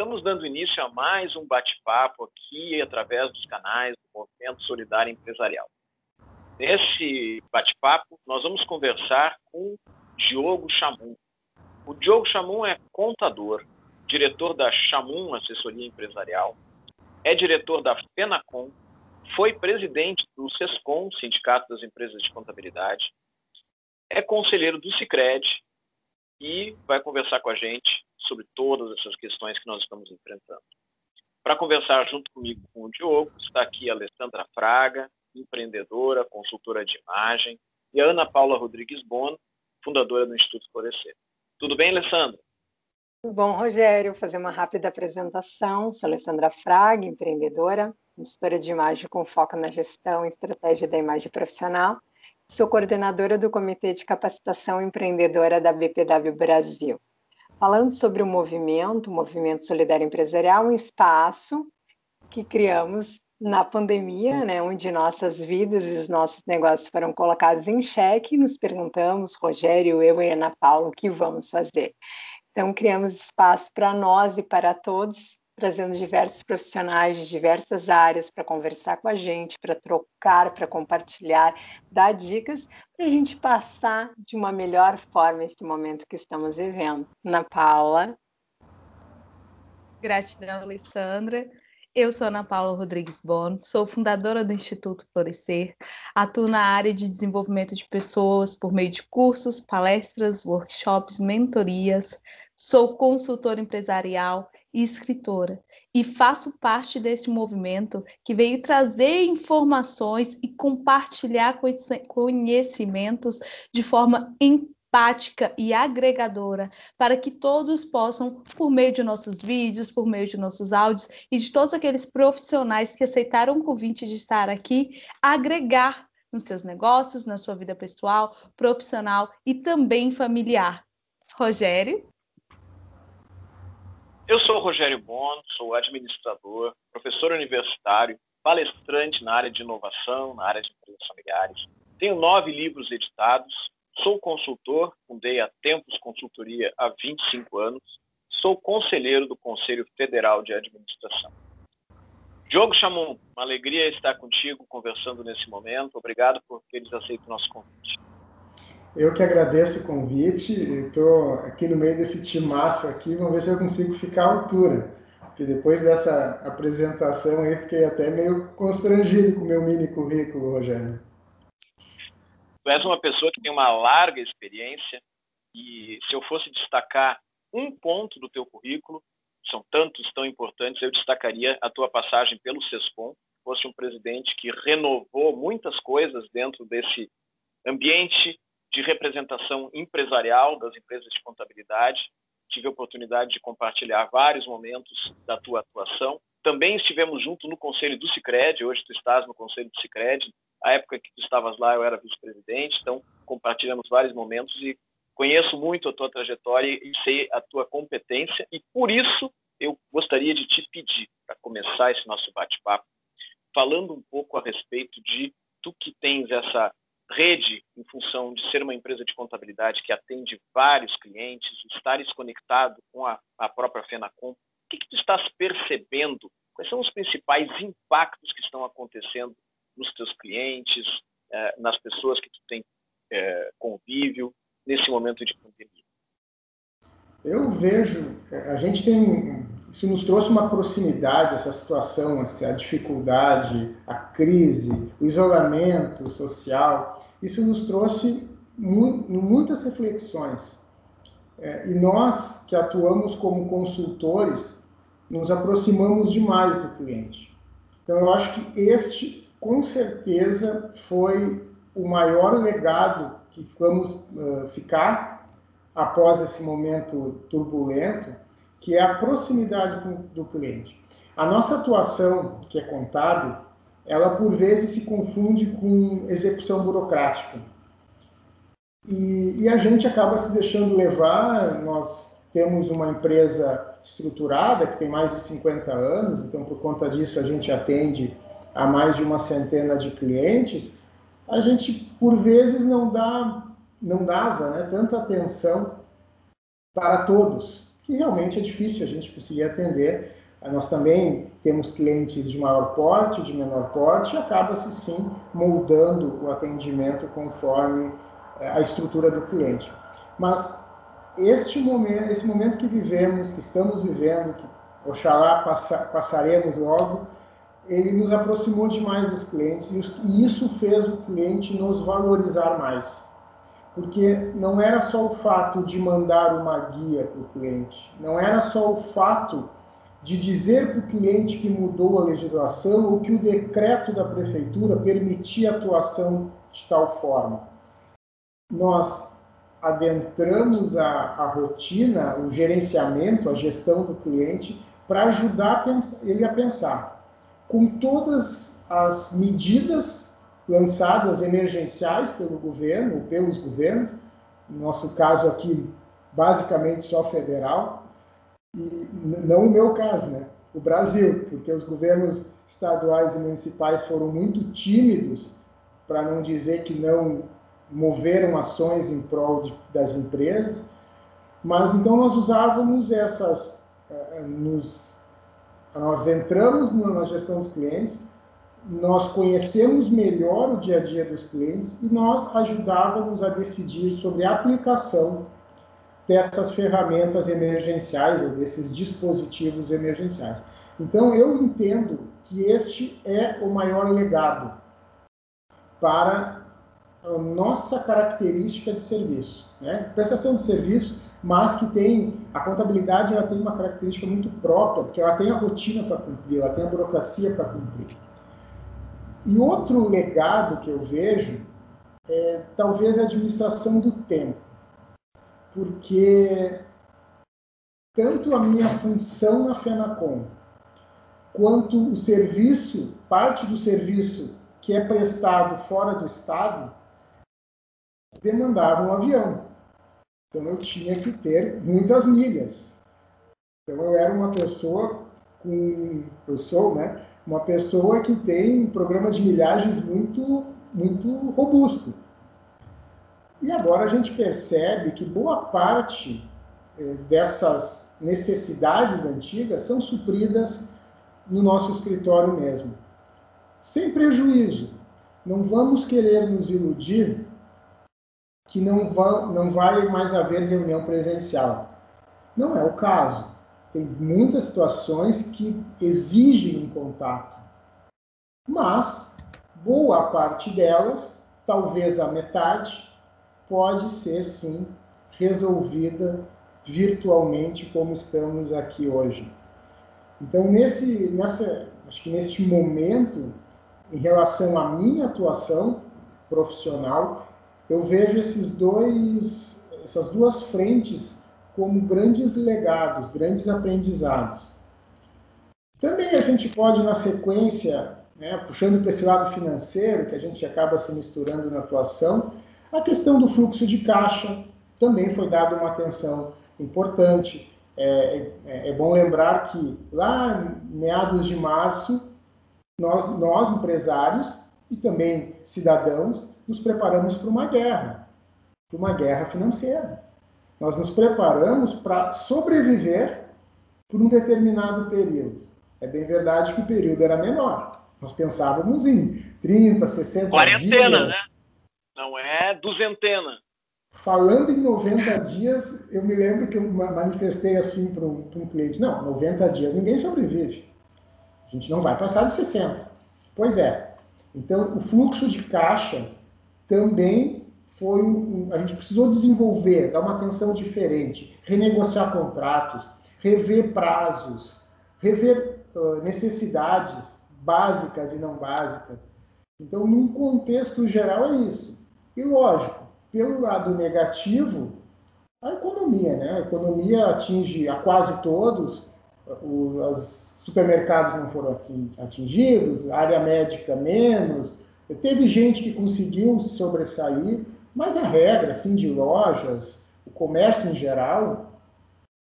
Estamos dando início a mais um bate-papo aqui através dos canais do Movimento Solidário Empresarial. Nesse bate-papo, nós vamos conversar com Diogo Chamum. O Diogo Chamum é contador, diretor da Chamum Assessoria Empresarial, é diretor da FENACOM, foi presidente do SESCOM, Sindicato das Empresas de Contabilidade, é conselheiro do Cicred e vai conversar com a gente sobre todas essas questões que nós estamos enfrentando. Para conversar junto comigo com o Diogo, está aqui a Alessandra Fraga, empreendedora, consultora de imagem, e a Ana Paula Rodrigues Bono, fundadora do Instituto Florescer. Tudo bem, Alessandra? Tudo bom, Rogério. Vou fazer uma rápida apresentação. Sou Alessandra Fraga, empreendedora, consultora de imagem com foco na gestão e estratégia da imagem profissional. Sou coordenadora do Comitê de Capacitação Empreendedora da BPW Brasil falando sobre o movimento, o Movimento Solidário Empresarial, um espaço que criamos na pandemia, né, onde nossas vidas e os nossos negócios foram colocados em xeque, nos perguntamos, Rogério, eu e Ana Paula, o que vamos fazer? Então, criamos espaço para nós e para todos trazendo diversos profissionais de diversas áreas para conversar com a gente, para trocar, para compartilhar, dar dicas, para a gente passar de uma melhor forma esse momento que estamos vivendo. Ana Paula. Gratidão, Alessandra. Eu sou Ana Paula Rodrigues Bono, sou fundadora do Instituto Florescer, atuo na área de desenvolvimento de pessoas por meio de cursos, palestras, workshops, mentorias, sou consultora empresarial e escritora e faço parte desse movimento que veio trazer informações e compartilhar conhecimentos de forma empática e agregadora, para que todos possam, por meio de nossos vídeos, por meio de nossos áudios e de todos aqueles profissionais que aceitaram o convite de estar aqui, agregar nos seus negócios, na sua vida pessoal, profissional e também familiar. Rogério? Eu sou Rogério Bono, sou administrador, professor universitário, palestrante na área de inovação, na área de empresas familiares. Tenho nove livros editados, Sou consultor, fundei a Tempos Consultoria há 25 anos. Sou conselheiro do Conselho Federal de Administração. Diogo Chamon, uma alegria estar contigo conversando nesse momento. Obrigado por teres aceito o nosso convite. Eu que agradeço o convite. Estou aqui no meio desse timaço aqui. Vamos ver se eu consigo ficar à altura. Porque depois dessa apresentação aí, fiquei até meio constrangido com o meu mini currículo, Rogério. Tu és uma pessoa que tem uma larga experiência e se eu fosse destacar um ponto do teu currículo, são tantos tão importantes, eu destacaria a tua passagem pelo SESCOM, fosse um presidente que renovou muitas coisas dentro desse ambiente de representação empresarial das empresas de contabilidade. Tive a oportunidade de compartilhar vários momentos da tua atuação. Também estivemos junto no Conselho do Cicred, hoje tu estás no Conselho do Cicred, a época que tu estavas lá, eu era vice-presidente, então compartilhamos vários momentos e conheço muito a tua trajetória e sei a tua competência e por isso eu gostaria de te pedir para começar esse nosso bate-papo falando um pouco a respeito de tu que tens essa rede em função de ser uma empresa de contabilidade que atende vários clientes, estares conectado com a, a própria Fenacom, o que, que tu estás percebendo? Quais são os principais impactos que estão acontecendo nos teus clientes, é, nas pessoas que tu tem é, convívio nesse momento de pandemia? Eu vejo, a gente tem, isso nos trouxe uma proximidade, essa situação, assim, a dificuldade, a crise, o isolamento social, isso nos trouxe muitas reflexões. É, e nós que atuamos como consultores, nos aproximamos demais do cliente. Então, eu acho que este com certeza foi o maior legado que vamos uh, ficar após esse momento turbulento, que é a proximidade do cliente. A nossa atuação, que é contábil, ela por vezes se confunde com execução burocrática. E, e a gente acaba se deixando levar, nós temos uma empresa estruturada que tem mais de 50 anos, então por conta disso a gente atende a mais de uma centena de clientes, a gente por vezes não dá, não dava, né, tanta atenção para todos. e realmente é difícil a gente conseguir atender. Nós também temos clientes de maior porte, de menor porte, e acaba-se sim moldando o atendimento conforme eh, a estrutura do cliente. Mas este momento, esse momento que vivemos, que estamos vivendo, que oxalá passa, passaremos logo, ele nos aproximou demais dos clientes e isso fez o cliente nos valorizar mais. Porque não era só o fato de mandar uma guia para o cliente, não era só o fato de dizer para o cliente que mudou a legislação ou que o decreto da prefeitura permitia atuação de tal forma. Nós adentramos a, a rotina, o gerenciamento, a gestão do cliente para ajudar ele a pensar. Com todas as medidas lançadas emergenciais pelo governo, ou pelos governos, no nosso caso aqui, basicamente só federal, e não o meu caso, né? o Brasil, porque os governos estaduais e municipais foram muito tímidos, para não dizer que não moveram ações em prol de, das empresas, mas então nós usávamos essas, uh, nos, nós entramos na gestão dos clientes, nós conhecemos melhor o dia a dia dos clientes e nós ajudávamos a decidir sobre a aplicação dessas ferramentas emergenciais ou desses dispositivos emergenciais. Então eu entendo que este é o maior legado para a nossa característica de serviço. Né? Prestação de serviço, mas que tem, a contabilidade ela tem uma característica muito própria, porque ela tem a rotina para cumprir, ela tem a burocracia para cumprir. E outro legado que eu vejo é talvez a administração do tempo, porque tanto a minha função na FENACOM, quanto o serviço, parte do serviço que é prestado fora do Estado, demandava um avião. Então eu tinha que ter muitas milhas. Então eu era uma pessoa com, eu sou, né, uma pessoa que tem um programa de milhagens muito, muito robusto. E agora a gente percebe que boa parte eh, dessas necessidades antigas são supridas no nosso escritório mesmo. Sem prejuízo. Não vamos querer nos iludir que não vai, não vai mais haver reunião presencial. Não é o caso. Tem muitas situações que exigem um contato. Mas, boa parte delas, talvez a metade, pode ser sim resolvida virtualmente como estamos aqui hoje. Então, nesse, nessa, acho que neste momento, em relação à minha atuação profissional, eu vejo esses dois, essas duas frentes como grandes legados, grandes aprendizados. Também a gente pode, na sequência, né, puxando para esse lado financeiro, que a gente acaba se misturando na atuação, a questão do fluxo de caixa também foi dada uma atenção importante. É, é, é bom lembrar que lá meados de março, nós, nós empresários e também cidadãos, nos preparamos para uma guerra, para uma guerra financeira. Nós nos preparamos para sobreviver por um determinado período. É bem verdade que o período era menor. Nós pensávamos em 30, 60 Quarentena, dias. Quarentena, né? Não é duzentena. Falando em 90 dias, eu me lembro que eu manifestei assim para um, um cliente: não, 90 dias ninguém sobrevive. A gente não vai passar de 60. Pois é. Então, o fluxo de caixa também foi um, a gente precisou desenvolver, dar uma atenção diferente, renegociar contratos, rever prazos, rever uh, necessidades básicas e não básicas. Então, num contexto geral é isso. E lógico, pelo lado negativo, a economia, né? A economia atinge a quase todos, os supermercados não foram atingidos, a área médica menos, Teve gente que conseguiu sobressair, mas a regra assim, de lojas, o comércio em geral,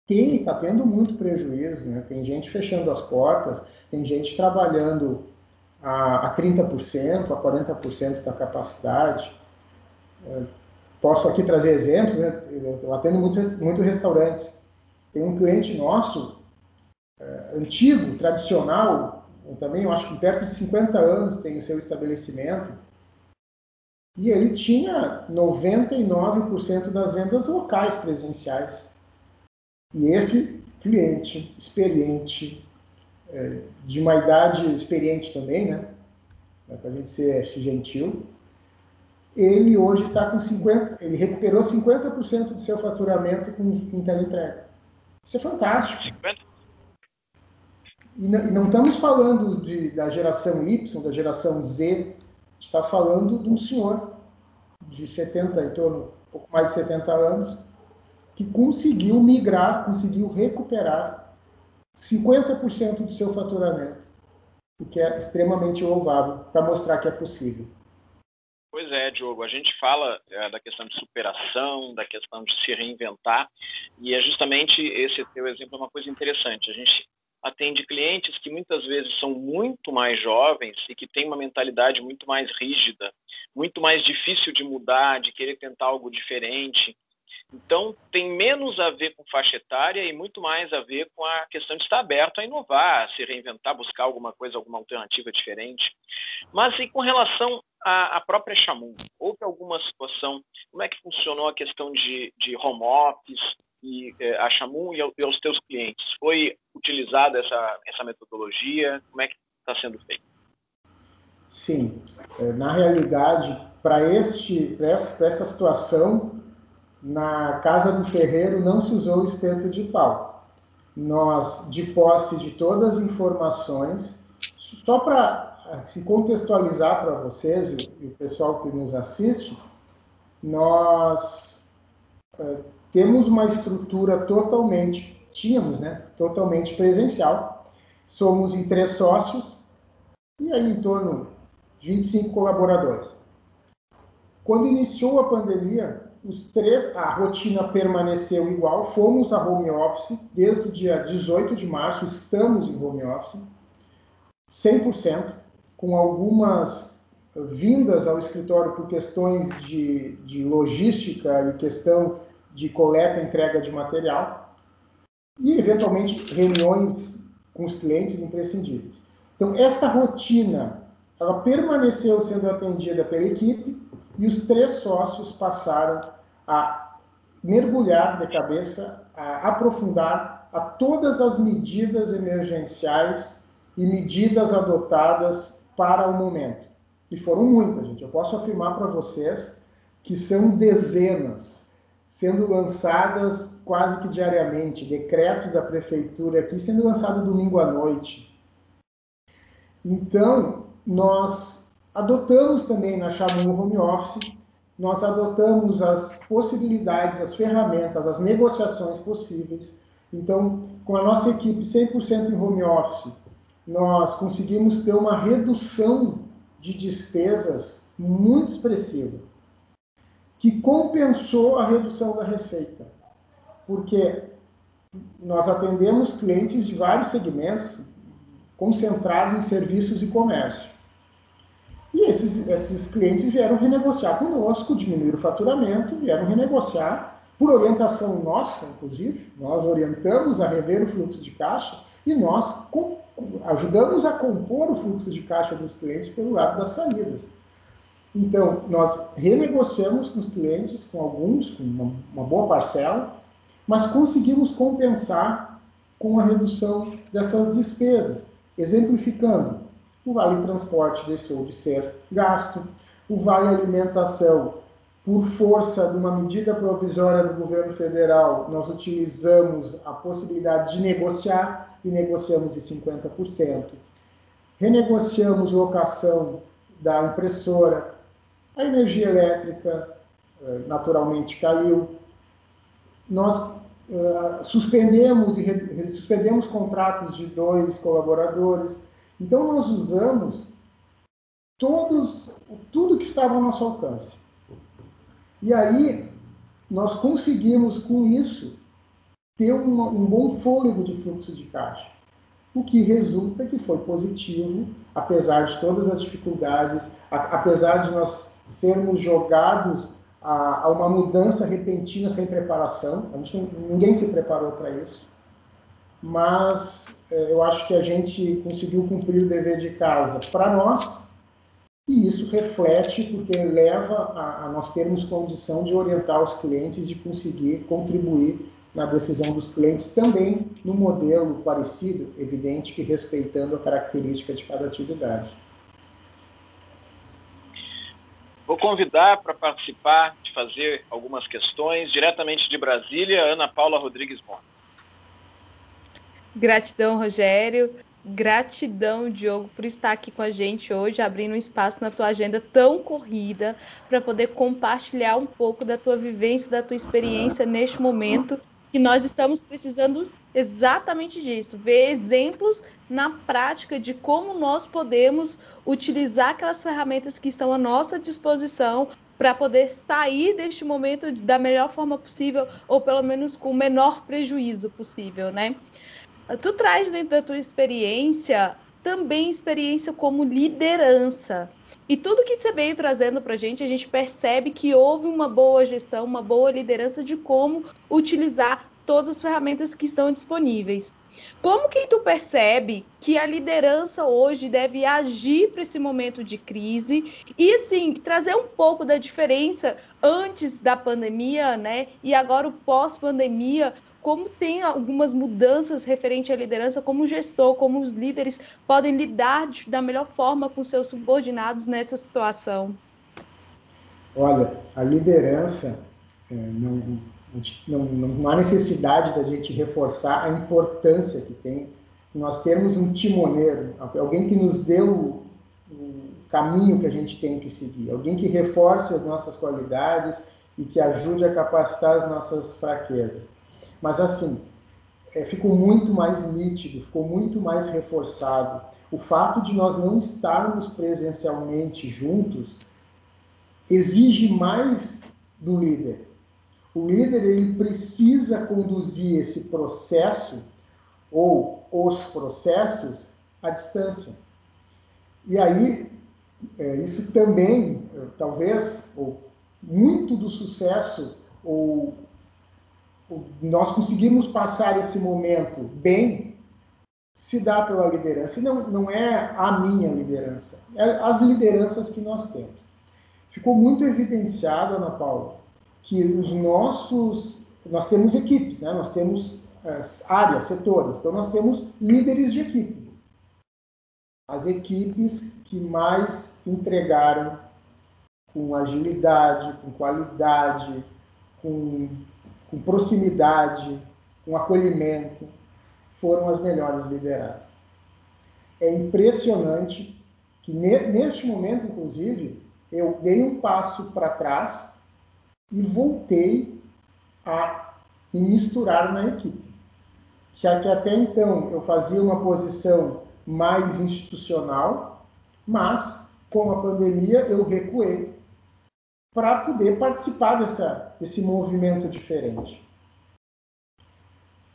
tem, está tendo muito prejuízo. Né? Tem gente fechando as portas, tem gente trabalhando a, a 30%, a 40% da capacidade. Posso aqui trazer exemplos, né? eu atendo muitos muito restaurantes. tem um cliente nosso, é, antigo, tradicional, também eu acho que perto de 50 anos tem o seu estabelecimento, e ele tinha 99% das vendas locais presenciais. E esse cliente experiente, é, de uma idade experiente também, né? Para a gente ser gentil, ele hoje está com 50%, ele recuperou 50% do seu faturamento com, com teleentrega. Isso é fantástico. 50? E não, e não estamos falando de, da geração Y, da geração Z, está falando de um senhor de 70, em torno, um pouco mais de 70 anos, que conseguiu migrar, conseguiu recuperar 50% do seu faturamento, o que é extremamente louvável para mostrar que é possível. Pois é, Diogo, a gente fala é, da questão de superação, da questão de se reinventar, e é justamente esse teu exemplo é uma coisa interessante. A gente atende clientes que muitas vezes são muito mais jovens e que têm uma mentalidade muito mais rígida, muito mais difícil de mudar, de querer tentar algo diferente. Então, tem menos a ver com faixa etária e muito mais a ver com a questão de estar aberto a inovar, a se reinventar, buscar alguma coisa, alguma alternativa diferente. Mas e com relação à, à própria Chamun? Houve alguma situação, como é que funcionou a questão de, de home office e é, a Chamun e, e aos teus clientes? Foi utilizada essa, essa metodologia? Como é que está sendo feito? Sim, é, na realidade, para este, essa situação, na casa do ferreiro não se usou o espeto de pau. Nós, de posse de todas as informações, só para se contextualizar para vocês e o pessoal que nos assiste, nós é, temos uma estrutura totalmente, tínhamos, né, totalmente presencial. Somos em três sócios e aí em torno de 25 colaboradores. Quando iniciou a pandemia, os três, a rotina permaneceu igual, fomos a home office desde o dia 18 de março, estamos em home office, 100%, com algumas vindas ao escritório por questões de, de logística e questão de coleta e entrega de material, e eventualmente reuniões com os clientes imprescindíveis. Então, esta rotina, ela permaneceu sendo atendida pela equipe, e os três sócios passaram a mergulhar de cabeça, a aprofundar a todas as medidas emergenciais e medidas adotadas para o momento. E foram muitas, gente. Eu posso afirmar para vocês que são dezenas sendo lançadas quase que diariamente, decretos da prefeitura aqui sendo lançado domingo à noite. Então, nós adotamos também na Xamu Home Office nós adotamos as possibilidades, as ferramentas, as negociações possíveis. Então, com a nossa equipe 100% em home office, nós conseguimos ter uma redução de despesas muito expressiva, que compensou a redução da receita. Porque nós atendemos clientes de vários segmentos, concentrados em serviços e comércio. E esses, esses clientes vieram renegociar conosco, diminuir o faturamento, vieram renegociar, por orientação nossa, inclusive, nós orientamos a rever o fluxo de caixa e nós ajudamos a compor o fluxo de caixa dos clientes pelo lado das saídas. Então, nós renegociamos com os clientes, com alguns, com uma, uma boa parcela, mas conseguimos compensar com a redução dessas despesas. Exemplificando, o vale transporte deixou de ser gasto, o vale alimentação, por força de uma medida provisória do governo federal, nós utilizamos a possibilidade de negociar e negociamos em 50%. Renegociamos locação da impressora, a energia elétrica eh, naturalmente caiu. Nós uh, suspendemos e suspendemos contratos de dois colaboradores então nós usamos todos, tudo que estava ao nosso alcance. E aí nós conseguimos com isso ter um bom fôlego de fluxo de caixa, o que resulta que foi positivo, apesar de todas as dificuldades, a, apesar de nós sermos jogados a, a uma mudança repentina sem preparação. A gente ninguém se preparou para isso. Mas é, eu acho que a gente conseguiu cumprir o dever de casa para nós, e isso reflete porque leva a, a, nós termos condição de orientar os clientes, de conseguir contribuir na decisão dos clientes, também no modelo parecido, evidente que respeitando a característica de cada atividade. Vou convidar para participar, de fazer algumas questões, diretamente de Brasília, Ana Paula Rodrigues Bom. Gratidão, Rogério. Gratidão, Diogo, por estar aqui com a gente hoje, abrindo um espaço na tua agenda tão corrida para poder compartilhar um pouco da tua vivência, da tua experiência neste momento que nós estamos precisando exatamente disso, ver exemplos na prática de como nós podemos utilizar aquelas ferramentas que estão à nossa disposição para poder sair deste momento da melhor forma possível ou pelo menos com o menor prejuízo possível, né? Tu traz dentro da tua experiência também experiência como liderança. E tudo que você veio trazendo para a gente, a gente percebe que houve uma boa gestão, uma boa liderança de como utilizar todas as ferramentas que estão disponíveis. Como que tu percebe que a liderança hoje deve agir para esse momento de crise e assim trazer um pouco da diferença antes da pandemia, né? E agora o pós-pandemia, como tem algumas mudanças referente à liderança, como o gestor, como os líderes podem lidar de, da melhor forma com seus subordinados nessa situação? Olha, a liderança é, não, não, não há necessidade da gente reforçar a importância que tem nós termos um timoneiro, alguém que nos dê o, o caminho que a gente tem que seguir, alguém que reforce as nossas qualidades e que ajude a capacitar as nossas fraquezas. Mas assim, é, ficou muito mais nítido, ficou muito mais reforçado. O fato de nós não estarmos presencialmente juntos exige mais do líder o líder ele precisa conduzir esse processo ou os processos à distância. E aí, é, isso também, é, talvez, ou muito do sucesso, ou, ou nós conseguimos passar esse momento bem, se dá pela liderança. Não, não é a minha liderança, é as lideranças que nós temos. Ficou muito evidenciado, Ana Paula, que os nossos, nós temos equipes, né? nós temos as áreas, setores, então nós temos líderes de equipe. As equipes que mais entregaram com agilidade, com qualidade, com, com proximidade, com acolhimento, foram as melhores lideradas. É impressionante que neste momento, inclusive, eu dei um passo para trás e voltei a me misturar na equipe. Já que até então eu fazia uma posição mais institucional, mas com a pandemia eu recuei para poder participar dessa, desse movimento diferente.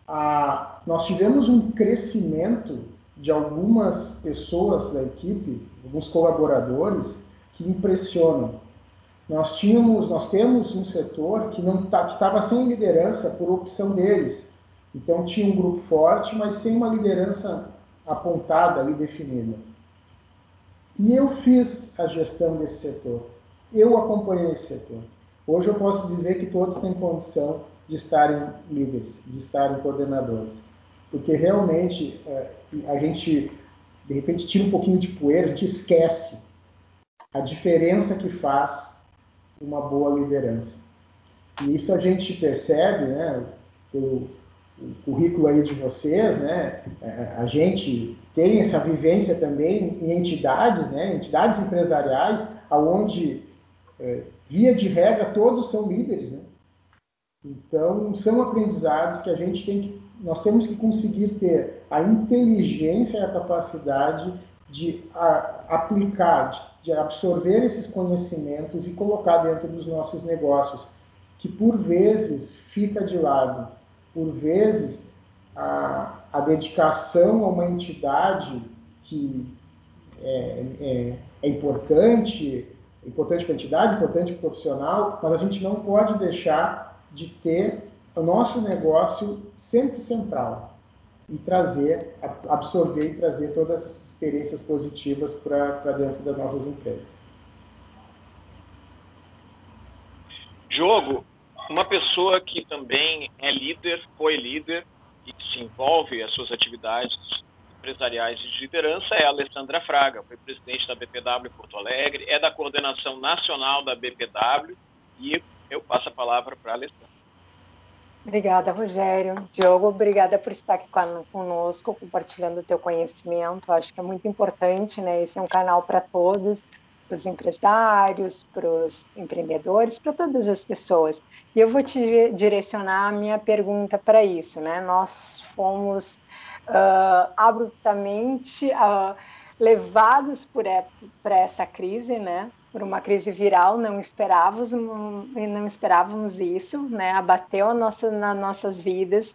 Ah, nós tivemos um crescimento de algumas pessoas da equipe, alguns colaboradores, que impressionam. Nós tínhamos, nós temos um setor que não tá, estava sem liderança por opção deles. Então tinha um grupo forte, mas sem uma liderança apontada ali definida. E eu fiz a gestão desse setor. Eu acompanhei esse setor. Hoje eu posso dizer que todos têm condição de estarem líderes, de estarem coordenadores. Porque realmente é, a gente, de repente, tira um pouquinho de poeira, a gente esquece a diferença que faz uma boa liderança. E isso a gente percebe, né, pelo currículo aí de vocês, né, é, a gente tem essa vivência também em entidades, né, entidades empresariais, aonde é, via de regra todos são líderes, né? Então são aprendizados que a gente tem que, nós temos que conseguir ter a inteligência e a capacidade de a, aplicar, de, de absorver esses conhecimentos e colocar dentro dos nossos negócios, que por vezes fica de lado, por vezes a, a dedicação a uma entidade que é, é, é importante, importante para a entidade, importante para o profissional, mas a gente não pode deixar de ter o nosso negócio sempre central e trazer, absorver e trazer todas essas experiências positivas para dentro das nossas empresas. Jogo, uma pessoa que também é líder, foi líder e se envolve as suas atividades empresariais de liderança é a Alessandra Fraga, foi presidente da BPW Porto Alegre, é da coordenação nacional da BPW e eu passo a palavra para a Alessandra. Obrigada, Rogério. Diogo, obrigada por estar aqui conosco, compartilhando o teu conhecimento. Acho que é muito importante, né? Esse é um canal para todos, para os empresários, para os empreendedores, para todas as pessoas. E eu vou te direcionar a minha pergunta para isso, né? Nós fomos uh, abruptamente uh, levados por, por essa crise, né? por uma crise viral, não esperávamos, não esperávamos isso, né? Abateu nossa, nas nossas vidas.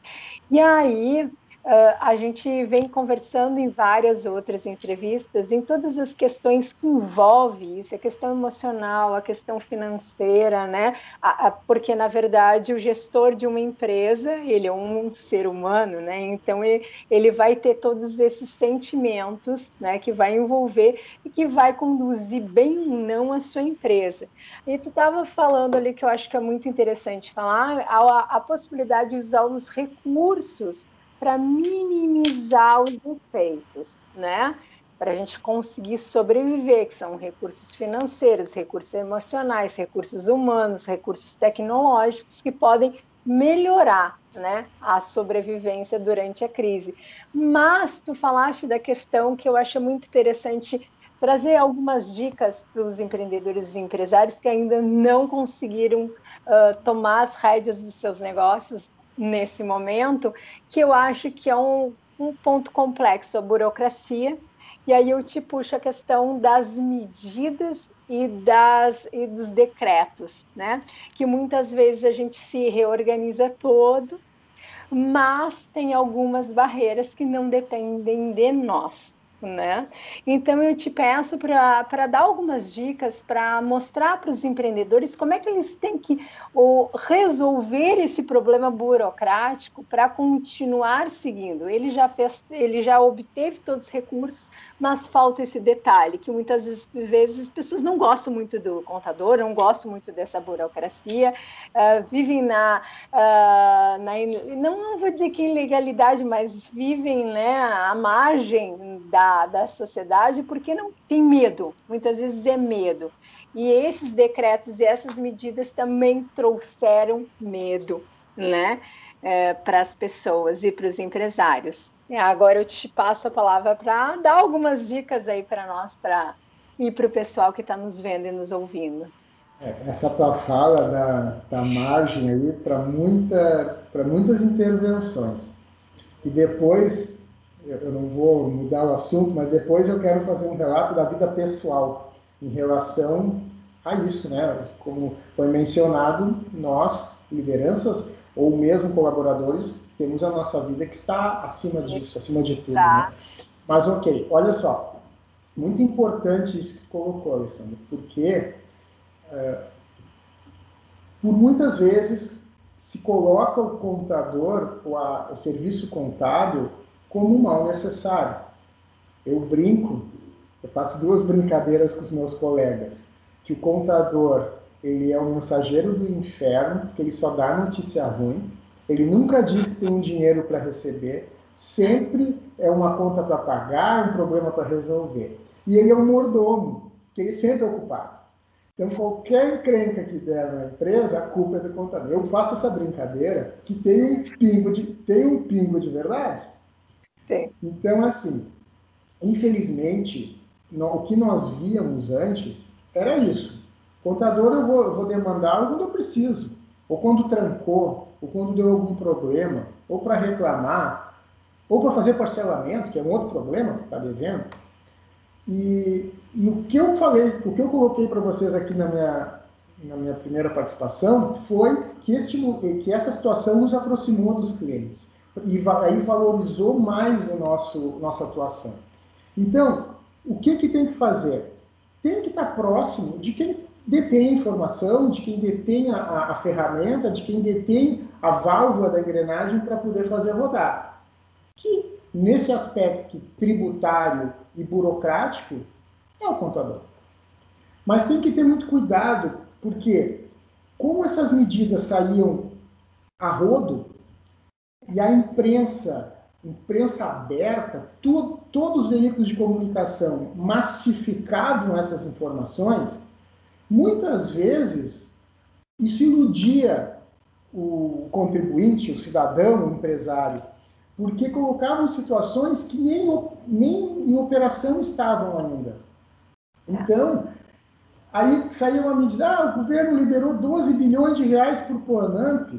E aí Uh, a gente vem conversando em várias outras entrevistas em todas as questões que envolvem isso, a questão emocional, a questão financeira, né? A, a, porque na verdade o gestor de uma empresa ele é um ser humano, né? Então ele, ele vai ter todos esses sentimentos, né? Que vai envolver e que vai conduzir bem ou não a sua empresa. E tu estava falando ali que eu acho que é muito interessante falar a, a possibilidade de usar os recursos para minimizar os efeitos, né? Para a gente conseguir sobreviver, que são recursos financeiros, recursos emocionais, recursos humanos, recursos tecnológicos que podem melhorar né, a sobrevivência durante a crise. Mas tu falaste da questão que eu acho muito interessante trazer algumas dicas para os empreendedores e empresários que ainda não conseguiram uh, tomar as rédeas dos seus negócios nesse momento, que eu acho que é um, um ponto complexo, a burocracia. E aí eu te puxo a questão das medidas e, das, e dos decretos, né? Que muitas vezes a gente se reorganiza todo, mas tem algumas barreiras que não dependem de nós né? Então eu te peço para dar algumas dicas para mostrar para os empreendedores como é que eles têm que ou, resolver esse problema burocrático para continuar seguindo. Ele já fez, ele já obteve todos os recursos, mas falta esse detalhe que muitas vezes as pessoas não gostam muito do contador, não gostam muito dessa burocracia, uh, vivem na, uh, na não, não vou dizer que ilegalidade, mas vivem né, à margem da da, sociedade porque não tem medo, muitas vezes é medo. E esses decretos e essas medidas também trouxeram medo, né? É, para as pessoas e para os empresários. Agora eu te passo a palavra para dar algumas dicas aí para nós, para e para o pessoal que está nos vendo e nos ouvindo. É, essa tua fala da, da margem aí para muita, muitas intervenções. E depois eu não vou mudar o assunto, mas depois eu quero fazer um relato da vida pessoal em relação a isso, né? Como foi mencionado, nós, lideranças ou mesmo colaboradores, temos a nossa vida que está acima disso, acima de tudo. Tá. Né? Mas ok, olha só, muito importante isso que colocou, Alessandro, porque é, por muitas vezes se coloca o contador, o, a, o serviço contábil, como um mal necessário. Eu brinco, eu faço duas brincadeiras com os meus colegas, que o contador ele é o mensageiro do inferno, que ele só dá notícia ruim, ele nunca diz que tem um dinheiro para receber, sempre é uma conta para pagar, um problema para resolver. E ele é um mordomo, que ele sempre é ocupado. Então, qualquer encrenca que der na empresa, a culpa é do contador. Eu faço essa brincadeira que tem um pingo de, tem um pingo de verdade. Sim. Então, assim, infelizmente, o que nós víamos antes era isso. Contador eu vou, eu vou demandá-lo quando eu preciso, ou quando trancou, ou quando deu algum problema, ou para reclamar, ou para fazer parcelamento, que é um outro problema, está devendo. E, e, o que eu falei, o que eu coloquei para vocês aqui na minha, na minha primeira participação foi que, este, que essa situação nos aproximou dos clientes e aí valorizou mais o nosso nossa atuação. Então, o que que tem que fazer? Tem que estar próximo de quem detém a informação, de quem detém a, a ferramenta, de quem detém a válvula da engrenagem para poder fazer rodar. Que, nesse aspecto tributário e burocrático, é o contador. Mas tem que ter muito cuidado, porque como essas medidas saíam a rodo e a imprensa, imprensa aberta, tu, todos os veículos de comunicação massificavam essas informações, muitas vezes isso iludia o contribuinte, o cidadão, o empresário, porque colocavam situações que nem, nem em operação estavam ainda. Então, aí saiu uma medida, ah, o governo liberou 12 bilhões de reais para o Pronamp,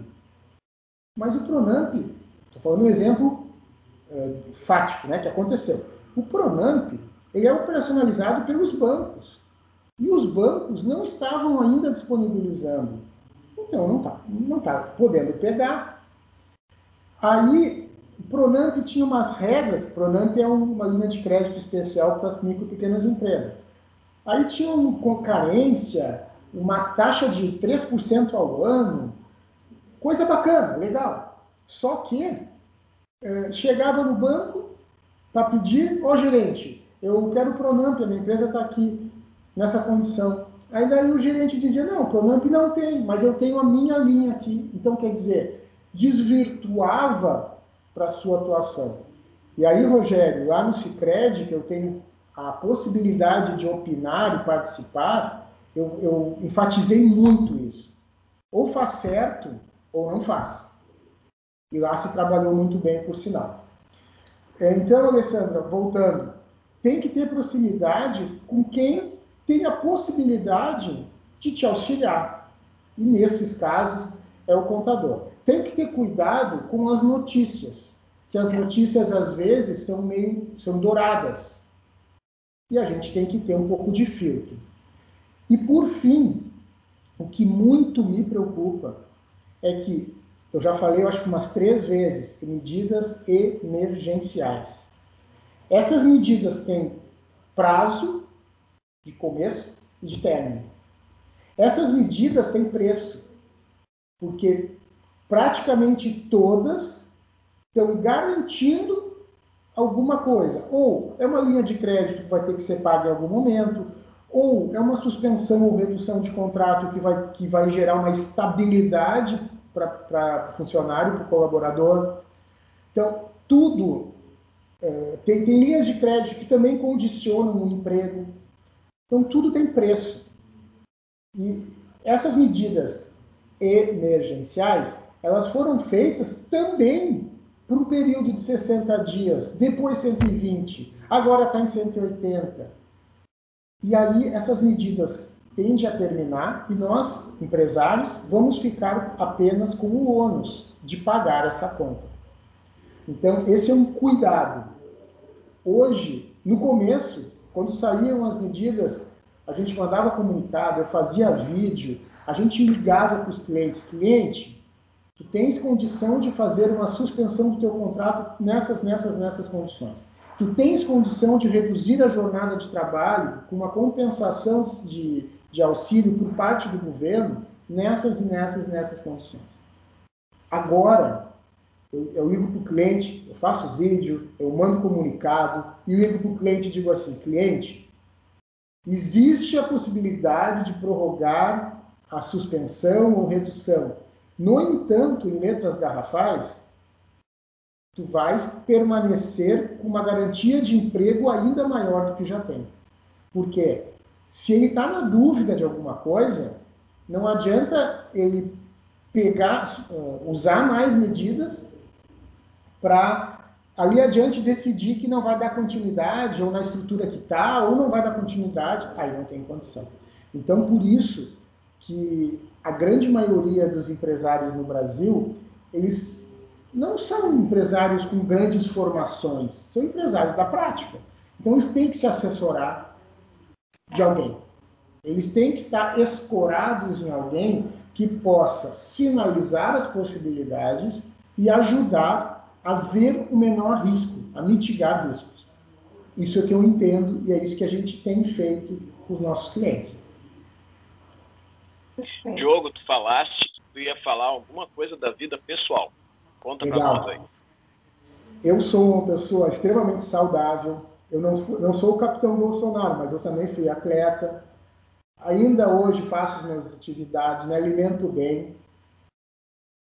mas o Pronamp, estou falando um exemplo é, fático, né, que aconteceu. O Pronamp, ele é operacionalizado pelos bancos. E os bancos não estavam ainda disponibilizando. Então, não está não tá podendo pegar. Aí, o Pronamp tinha umas regras. O Pronamp é uma linha de crédito especial para as micro e pequenas empresas. Aí tinha uma carência, uma taxa de 3% ao ano, coisa bacana, legal. Só que é, chegava no banco para pedir, ô gerente, eu quero o Pronamp, a minha empresa está aqui nessa condição. Aí daí o gerente dizia, não, Pronamp não tem, mas eu tenho a minha linha aqui. Então, quer dizer, desvirtuava para a sua atuação. E aí, Rogério, lá no Cicred, que eu tenho a possibilidade de opinar e participar, eu, eu enfatizei muito isso. Ou faz certo, ou não faz. E lá se trabalhou muito bem, por sinal. É, então, Alessandra, voltando, tem que ter proximidade com quem tem a possibilidade de te auxiliar. E nesses casos é o contador. Tem que ter cuidado com as notícias, que as notícias às vezes são meio são douradas e a gente tem que ter um pouco de filtro. E por fim, o que muito me preocupa é que, eu já falei, eu acho que umas três vezes, medidas emergenciais. Essas medidas têm prazo de começo e de término. Essas medidas têm preço, porque praticamente todas estão garantindo alguma coisa. Ou é uma linha de crédito que vai ter que ser paga em algum momento, ou é uma suspensão ou redução de contrato que vai, que vai gerar uma estabilidade para o funcionário, para o colaborador. Então, tudo. É, tem, tem linhas de crédito que também condicionam o emprego. Então, tudo tem preço. E essas medidas emergenciais, elas foram feitas também por um período de 60 dias, depois 120, agora está em 180. E aí essas medidas tendem a terminar e nós, empresários, vamos ficar apenas com o ônus de pagar essa conta. Então, esse é um cuidado. Hoje, no começo, quando saíam as medidas, a gente mandava comunicado, eu fazia vídeo, a gente ligava para os clientes, cliente, Tu tens condição de fazer uma suspensão do teu contrato nessas, nessas, nessas condições. Tu tens condição de reduzir a jornada de trabalho com uma compensação de, de auxílio por parte do governo nessas e nessas nessas condições. Agora, eu, eu ligo para o cliente, eu faço vídeo, eu mando comunicado e eu ligo para o cliente e digo assim, cliente, existe a possibilidade de prorrogar a suspensão ou redução no entanto, em letras garrafais, tu vais permanecer com uma garantia de emprego ainda maior do que já tem. Porque se ele está na dúvida de alguma coisa, não adianta ele pegar, uh, usar mais medidas para ali adiante decidir que não vai dar continuidade, ou na estrutura que está, ou não vai dar continuidade, aí não tem condição. Então, por isso que a grande maioria dos empresários no Brasil, eles não são empresários com grandes formações, são empresários da prática. Então, eles têm que se assessorar de alguém. Eles têm que estar escorados em alguém que possa sinalizar as possibilidades e ajudar a ver o menor risco, a mitigar riscos. Isso é que eu entendo e é isso que a gente tem feito com os nossos clientes. Diogo, tu falaste que tu ia falar alguma coisa da vida pessoal. Conta para nós aí. Eu sou uma pessoa extremamente saudável. Eu não, não sou o capitão Bolsonaro, mas eu também fui atleta. Ainda hoje faço as minhas atividades, me alimento bem.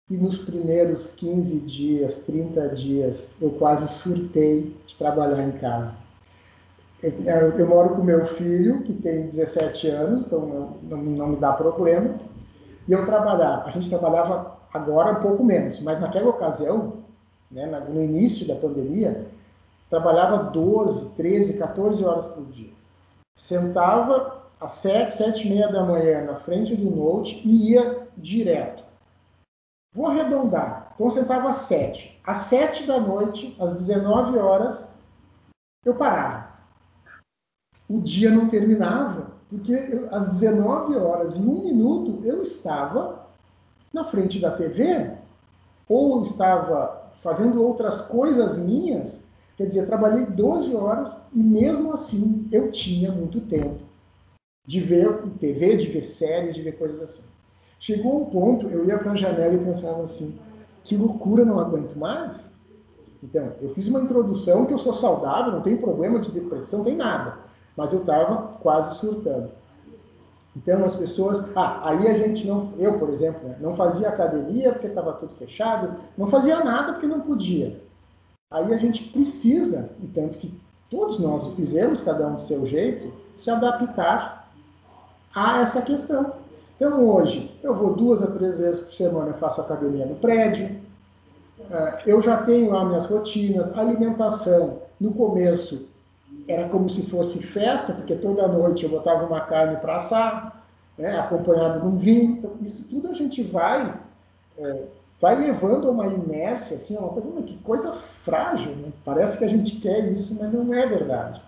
E nos primeiros 15 dias, 30 dias, eu quase surtei de trabalhar em casa. Eu, eu moro com meu filho, que tem 17 anos, então não, não, não me dá problema. E eu trabalhava, a gente trabalhava agora um pouco menos, mas naquela ocasião, né, no início da pandemia, trabalhava 12, 13, 14 horas por dia. Sentava às 7, 7 e meia da manhã na frente do note e ia direto. Vou arredondar. Então sentava às 7. Às 7 da noite, às 19 horas, eu parava o dia não terminava, porque eu, às 19 horas e um minuto eu estava na frente da TV ou estava fazendo outras coisas minhas, quer dizer, trabalhei 12 horas e mesmo assim eu tinha muito tempo de ver TV, de ver séries, de ver coisas assim. Chegou um ponto, eu ia para a janela e pensava assim, que loucura, não aguento mais. Então, eu fiz uma introdução que eu sou saudável, não tem problema de depressão, não tem nada mas eu estava quase surtando. Então as pessoas, ah, aí a gente não, eu por exemplo, né, não fazia academia porque estava tudo fechado, não fazia nada porque não podia. Aí a gente precisa, e tanto que todos nós o fizemos, cada um do seu jeito, se adaptar a essa questão. Então hoje eu vou duas a três vezes por semana, eu faço academia no prédio, ah, eu já tenho lá minhas rotinas, alimentação. No começo era como se fosse festa, porque toda noite eu botava uma carne para assar, né, acompanhado de um vinho. Então, isso tudo a gente vai é, vai levando a uma inércia, assim, uma coisa, que coisa frágil. Né? Parece que a gente quer isso, mas não é verdade.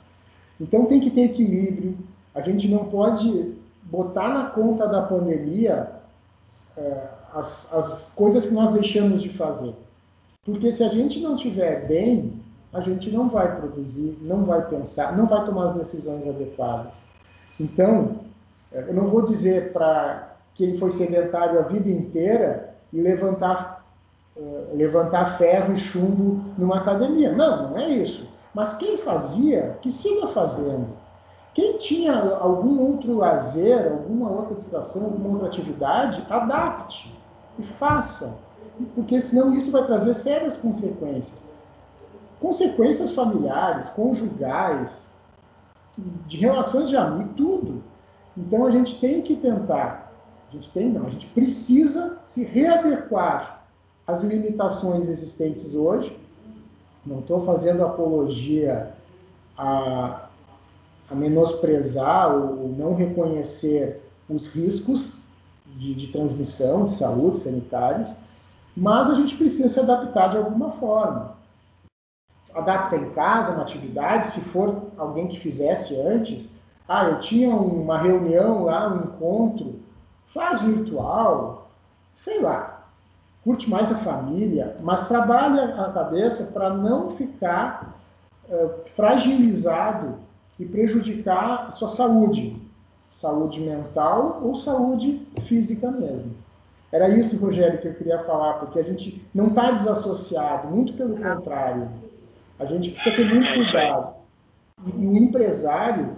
Então tem que ter equilíbrio. A gente não pode botar na conta da pandemia é, as, as coisas que nós deixamos de fazer. Porque se a gente não estiver bem, a gente não vai produzir, não vai pensar, não vai tomar as decisões adequadas. Então, eh, eu não vou dizer para quem foi sedentário a vida inteira e levantar, uh, levantar ferro e chumbo numa academia. Não, não é isso. Mas quem fazia, que siga fazendo. Quem tinha algum outro lazer, alguma outra distração, alguma outra atividade, adapte e faça. Porque senão isso vai trazer sérias consequências consequências familiares, conjugais, de relações de amigo, tudo. Então a gente tem que tentar, a gente tem não, a gente precisa se readequar às limitações existentes hoje. Não estou fazendo apologia a, a menosprezar ou não reconhecer os riscos de, de transmissão, de saúde, sanitários, mas a gente precisa se adaptar de alguma forma adapta em casa uma atividade, se for alguém que fizesse antes. Ah, eu tinha uma reunião lá, um encontro, faz virtual, sei lá, curte mais a família, mas trabalha a cabeça para não ficar uh, fragilizado e prejudicar a sua saúde, saúde mental ou saúde física mesmo. Era isso, Rogério, que eu queria falar, porque a gente não está desassociado, muito pelo contrário. A gente precisa ter muito cuidado. E, e o empresário,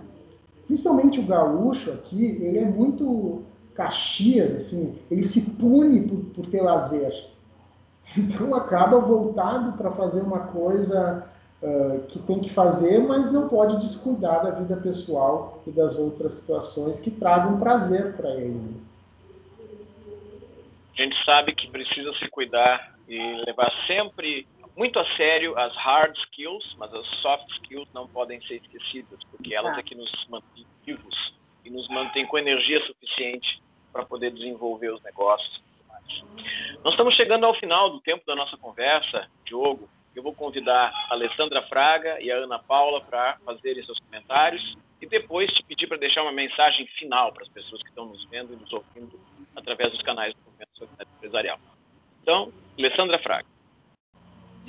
principalmente o gaúcho aqui, ele é muito caxias, assim, ele se pune por, por ter lazer. Então acaba voltado para fazer uma coisa uh, que tem que fazer, mas não pode descuidar da vida pessoal e das outras situações que tragam prazer para ele. A gente sabe que precisa se cuidar e levar sempre muito a sério as hard skills, mas as soft skills não podem ser esquecidas, porque elas é que nos mantêm vivos e nos mantêm com energia suficiente para poder desenvolver os negócios. Nós estamos chegando ao final do tempo da nossa conversa, Diogo. Eu vou convidar a Alessandra Fraga e a Ana Paula para fazerem seus comentários e depois te pedir para deixar uma mensagem final para as pessoas que estão nos vendo e nos ouvindo através dos canais do Movimento Sociedade Empresarial. Então, Alessandra Fraga.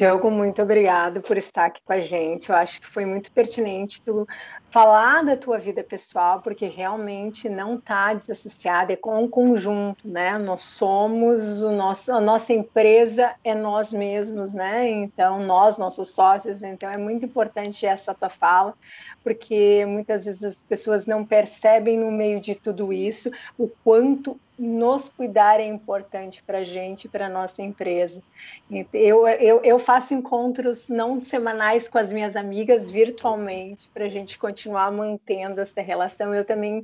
Diogo, muito obrigado por estar aqui com a gente. Eu acho que foi muito pertinente tu falar da tua vida pessoal, porque realmente não está desassociada, é com um conjunto, né? Nós somos o nosso, a nossa empresa é nós mesmos, né? Então, nós, nossos sócios, então é muito importante essa tua fala, porque muitas vezes as pessoas não percebem no meio de tudo isso o quanto nos cuidar é importante para a gente, para a nossa empresa. Eu, eu, eu faço encontros não semanais com as minhas amigas virtualmente, para a gente continuar mantendo essa relação. Eu também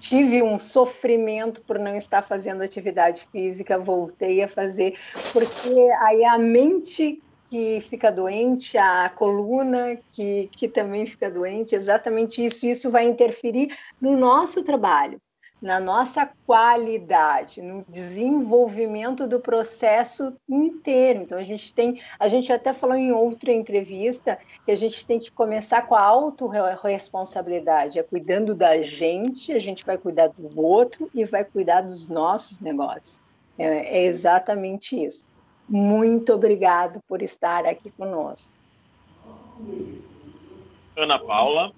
tive um sofrimento por não estar fazendo atividade física, voltei a fazer, porque aí a mente que fica doente, a coluna que, que também fica doente, exatamente isso. Isso vai interferir no nosso trabalho na nossa qualidade, no desenvolvimento do processo inteiro. Então a gente tem, a gente até falou em outra entrevista que a gente tem que começar com a autorresponsabilidade, é cuidando da gente, a gente vai cuidar do outro e vai cuidar dos nossos negócios. É, é exatamente isso. Muito obrigado por estar aqui conosco. Ana Paula.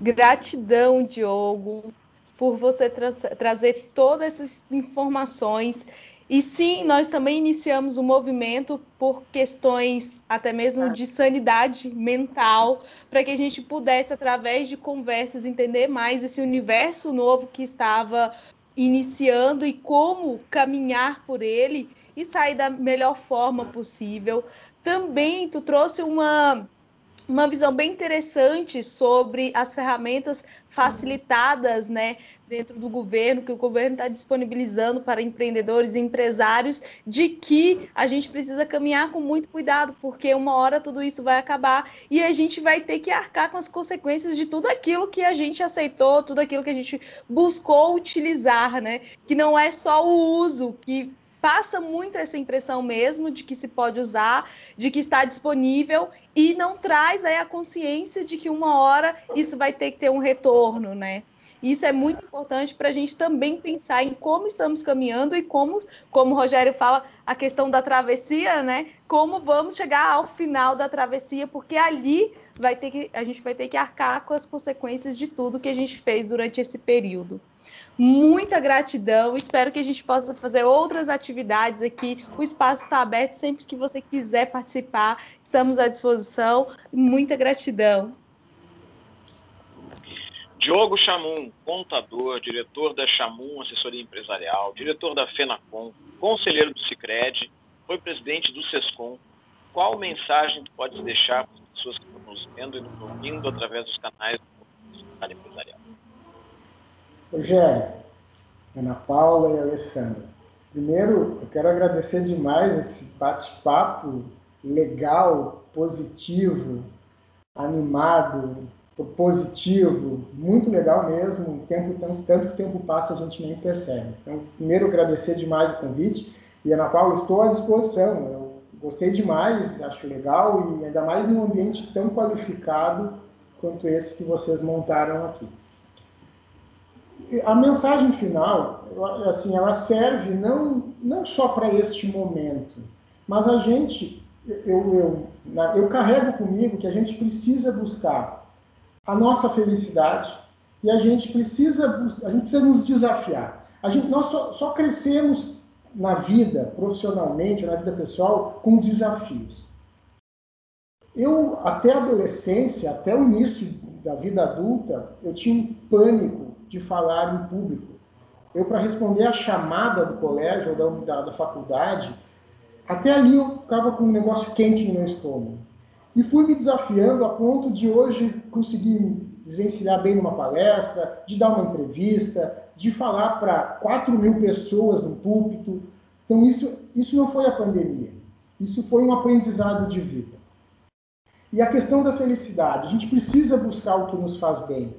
Gratidão, Diogo, por você tra trazer todas essas informações. E sim, nós também iniciamos o um movimento por questões até mesmo de sanidade mental, para que a gente pudesse, através de conversas, entender mais esse universo novo que estava iniciando e como caminhar por ele e sair da melhor forma possível. Também tu trouxe uma uma visão bem interessante sobre as ferramentas facilitadas né, dentro do governo, que o governo está disponibilizando para empreendedores e empresários, de que a gente precisa caminhar com muito cuidado, porque uma hora tudo isso vai acabar e a gente vai ter que arcar com as consequências de tudo aquilo que a gente aceitou, tudo aquilo que a gente buscou utilizar, né? Que não é só o uso que passa muito essa impressão mesmo de que se pode usar, de que está disponível e não traz aí a consciência de que uma hora isso vai ter que ter um retorno, né? Isso é muito importante para a gente também pensar em como estamos caminhando e como, como o Rogério fala, a questão da travessia, né? Como vamos chegar ao final da travessia, porque ali vai ter que, a gente vai ter que arcar com as consequências de tudo que a gente fez durante esse período. Muita gratidão. Espero que a gente possa fazer outras atividades aqui. O espaço está aberto sempre que você quiser participar. Estamos à disposição. Muita gratidão. Diogo Chamum, contador, diretor da Chamum Assessoria Empresarial, diretor da FENACOM, conselheiro do Cicred, foi presidente do SESCOM. Qual mensagem tu podes deixar para as pessoas que estão nos vendo e nos ouvindo através dos canais do empresarial? Rogério, Ana Paula e Alessandra. Primeiro, eu quero agradecer demais esse bate-papo legal, positivo, animado, positivo, muito legal mesmo. Tempo, tanto, tanto que o tempo passa, a gente nem percebe. Então, primeiro, agradecer demais o convite. E, Ana Paula, estou à disposição. Eu gostei demais, acho legal, e ainda mais num ambiente tão qualificado quanto esse que vocês montaram aqui a mensagem final, assim, ela serve não, não só para este momento, mas a gente, eu, eu, eu carrego comigo que a gente precisa buscar a nossa felicidade e a gente precisa, a gente precisa nos desafiar. A gente, nós só, só crescemos na vida, profissionalmente, na vida pessoal, com desafios. Eu, até a adolescência, até o início da vida adulta, eu tinha um pânico de falar em público. Eu, para responder a chamada do colégio ou da, da faculdade, até ali eu ficava com um negócio quente no meu estômago. E fui me desafiando a ponto de hoje conseguir desvencilhar bem numa palestra, de dar uma entrevista, de falar para 4 mil pessoas no púlpito. Então, isso, isso não foi a pandemia. Isso foi um aprendizado de vida. E a questão da felicidade. A gente precisa buscar o que nos faz bem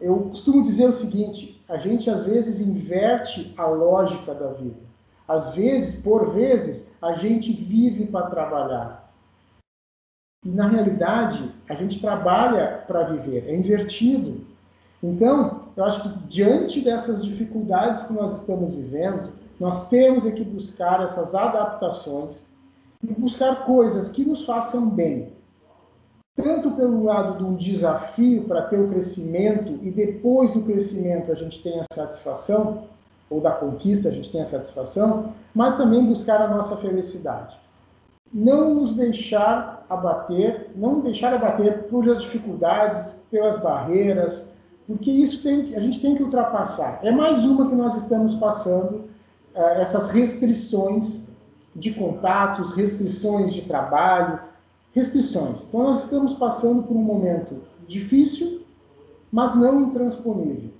eu costumo dizer o seguinte: a gente às vezes inverte a lógica da vida. Às vezes, por vezes, a gente vive para trabalhar. E na realidade, a gente trabalha para viver, é invertido. Então, eu acho que diante dessas dificuldades que nós estamos vivendo, nós temos que buscar essas adaptações e buscar coisas que nos façam bem. tanto pelo lado de um desafio para ter o crescimento e depois do crescimento a gente tem a satisfação, ou da conquista a gente tem a satisfação, mas também buscar a nossa felicidade. Não nos deixar abater, não deixar abater as dificuldades, pelas barreiras, porque isso tem, a gente tem que ultrapassar. É mais uma que nós estamos passando, eh, essas restrições de contatos, restrições de trabalho, restrições. Então, nós estamos passando por um momento difícil, mas não intransponível.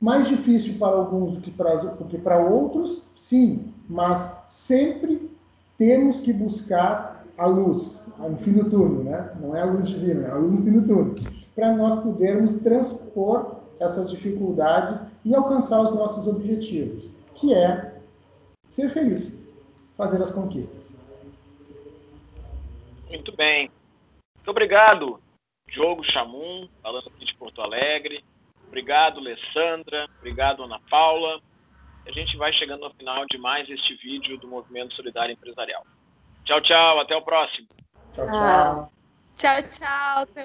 Mais difícil para alguns do que para, do que para outros, sim, mas sempre temos que buscar a luz, no fim do túnel, né? Não é a luz divina, é a luz no fim do túnel, para nós podermos transpor essas dificuldades e alcançar os nossos objetivos, que é ser feliz, fazer as conquistas. Muito bem. Muito obrigado, Diogo Chamum, falando aqui de Porto Alegre. Obrigado, Alessandra. Obrigado, Ana Paula. A gente vai chegando ao final de mais este vídeo do Movimento Solidário Empresarial. Tchau, tchau. Até o próximo. Tchau, tchau. Tchau, tchau. Até